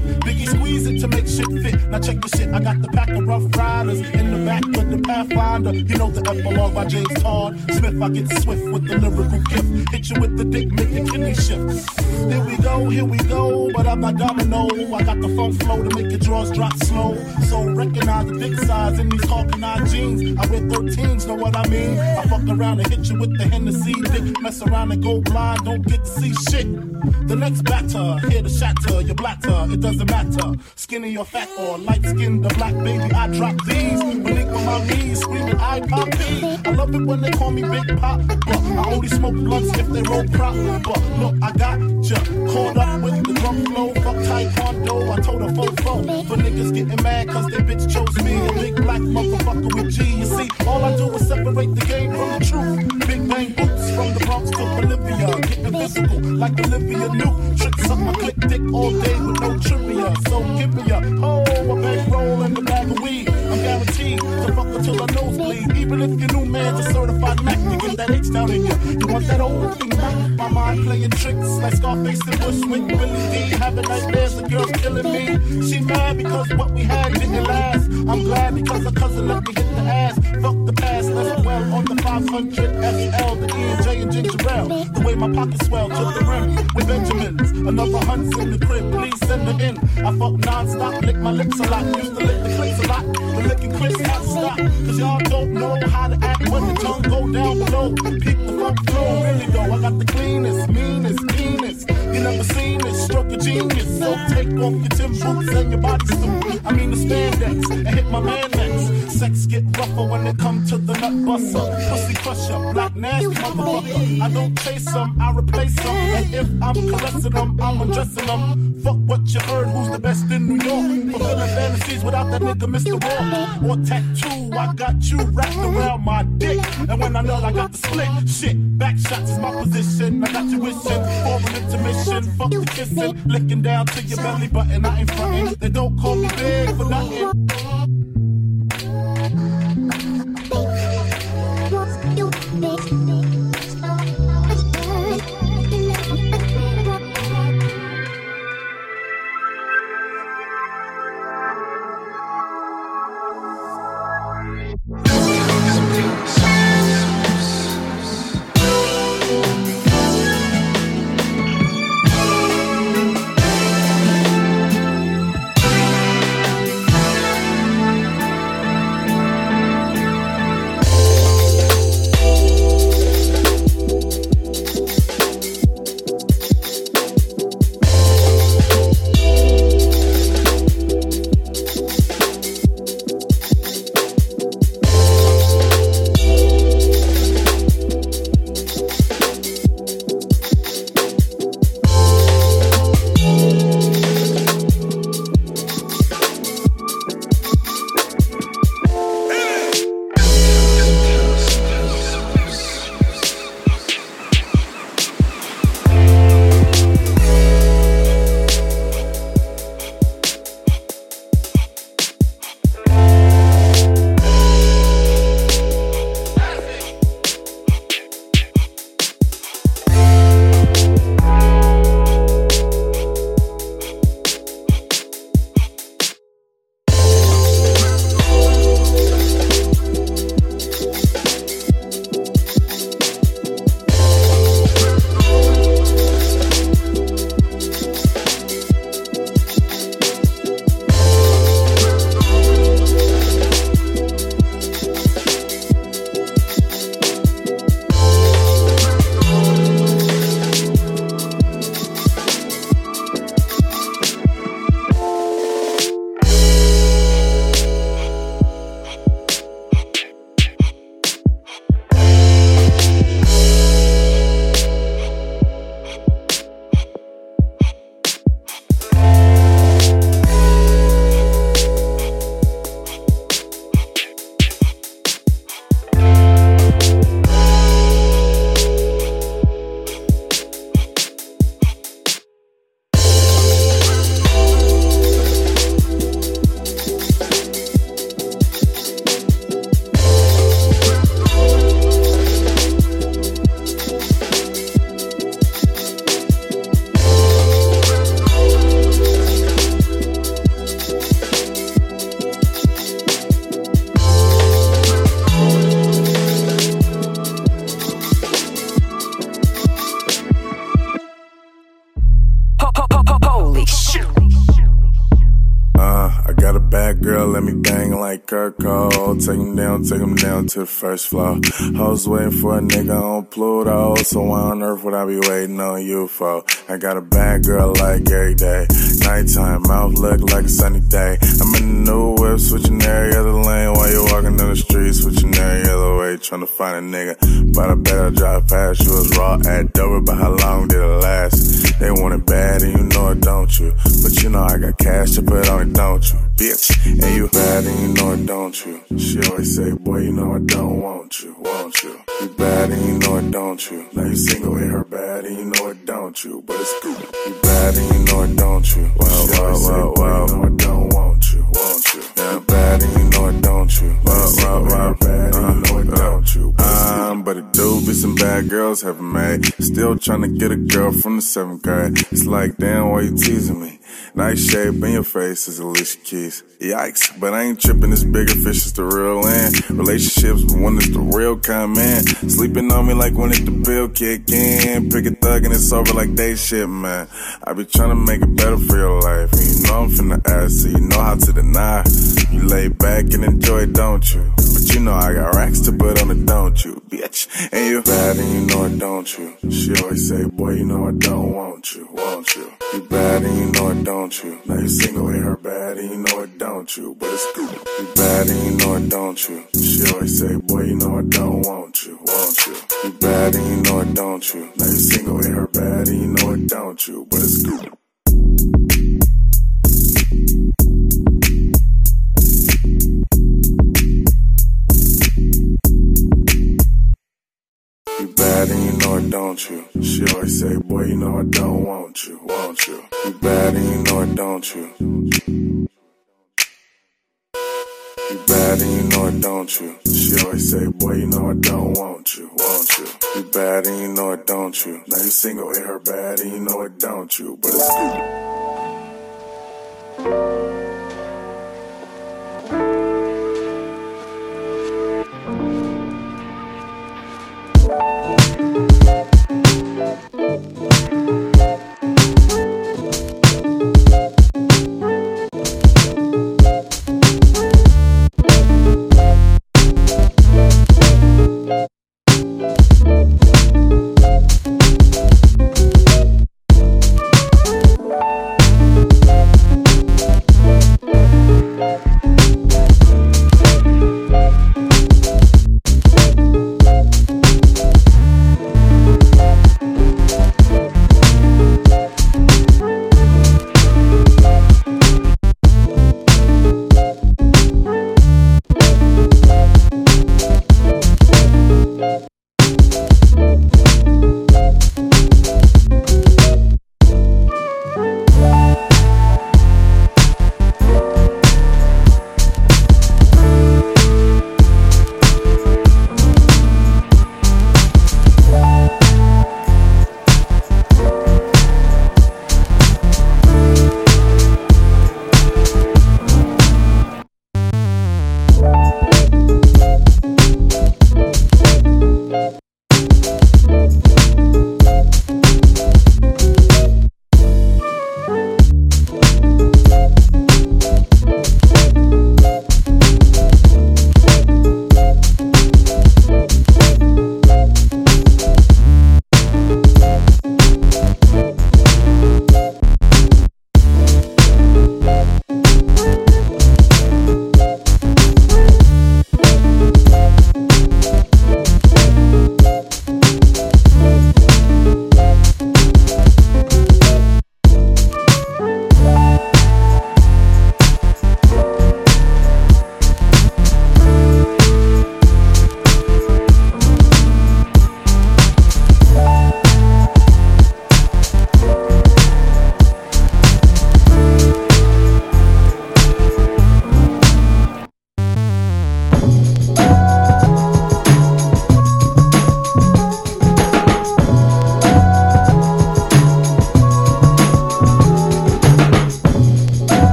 shit. Biggie squeeze it to make shit fit. Now check the shit. I got the pack of rough riders in the back with the Pathfinder. You know the epilogue by James Todd Smith. I get swift with the lyrical gift. Hit you with the dick, make your kidney shift. There we go, here we go. But I'm not domino. I got the funk flow to make your drawers drop slow. So recognize the dick size in these Karl Kani jeans. I wear 13s, know what I mean? I fuck around and hit you with the Hennessy dick. Mess around and go blind, don't get to see shit. The next batter, hear the shatter, your blatter. It skinny or fat or light skinned or black, baby, I drop these. When they on my knees, screaming, I pop I love it when they call me Big Pop, but I only smoke blunts if they roll prop. But look, I got ya caught up with the drum flow. Fuck Taekwondo, I told a fofo. For niggas getting mad cause they bitch chose me. A big black motherfucker with G. You see, all I do is separate the game from the truth. Big bang boots from the Bronx to Bolivia. Getting physical like Olivia Newt. Tricks up my click dick all day with no trivia. So give me a oh, a bankroll and a bag of weed. I'm guaranteed to fuck until I nosebleed. Even if your new man's a certified Mac, you get that H down in you. You want that old thing back? My mind playing tricks like Scarface and Bushwick, Willie D. Having nightmares, the girl's killing me. She mad because what we had didn't last. I'm glad because a cousin let me hit the ass. Fuck the past, left well on the 500 SL, pockets swell to the rim with Benjamins. Another hunts in the crib, please send it in. I fuck non-stop, lick my lips a lot. Used to lick the clips a lot, but licking has to stop. Cause y'all don't know how to act when the tongue go down below. Peak the funk flow, really though. I got the cleanest, meanest, keenest. You never seen this stroke of genius. So take off your Tim boots and your bodysuit. I mean the spandex and hit my man next. Sex get rougher when it come to the nut buster. Pussy crusher, black nasty motherfucker. I don't chase them, I replace them. And if I'm caressing them, I'm undressing them. Fuck what you heard, who's the best in New York? Fulfilling fantasies without that nigga Mr. War. Or tattoo, I got you wrapped around my dick. And when I know I got the split, shit, back shots is my position. I got you wishing for an intermission. Fuck the kissing, licking down to your belly button. I ain't frontin'. They don't call me big for nothing. To the first floor. I was waiting for a nigga on Pluto, so why on earth would I be waiting on you for? I got a bad girl like every day. Nighttime, mouth look like a sunny day. I'm in the new whip, switching every other lane while you're walking down the street, switching every other way, trying to find a nigga. But I bet I drive past you was raw at Dover, but how long did it last? They want it bad and you know it, don't you? But you know I got cash to put on it, don't you? Bitch, and you bad and you know it, don't you? She always say, boy, you know I don't want you, want you? You bad and you know it, don't you? Now you single with her bad and you know it, don't you? But it's cool. You bad and you know it, don't you? Well, she well, well, well, you know I don't want you, want you? Yeah, bad and you know it, don't you? Well, well, well, bad and you know it, uh, uh, don't you? I'm but a dope is some bad girls have made. Still trying to get a girl from the seventh grade. It's like, damn, why you teasing me? Nice shape in your face is Alicia Keys. Yikes, but I ain't tripping. This bigger fish is the real end. Relationships, but when it's the real come in. Sleeping on me like when it's the bill kick in. Pick a thug and it's over like they shit, man. I be trying to make it better for your life. And you know I'm finna ask, so you know how to deny. You lay back and enjoy don't you? But you know I got racks to put on it, don't you, bitch? And you bad and you know it, don't you? She always say, boy, you know I don't want you, won't you? You bad and you know it, don't you? Now you single, hit her bad and you know it, don't you? But it's cool. You bad and you know it, don't you? She always say, boy, you know I don't want you, won't you? You bad and you know it, don't you? Now you single, hit her bad and you know it, don't you? But it's cool. want you. She always say, boy, you know I don't want you, want you. You bad and you know it, don't you. You bad and you know it, don't you. She always say, boy, you know I don't want you, want you. You bad and you know it, don't you. Now you single with her bad and you know it, don't you, but it's good.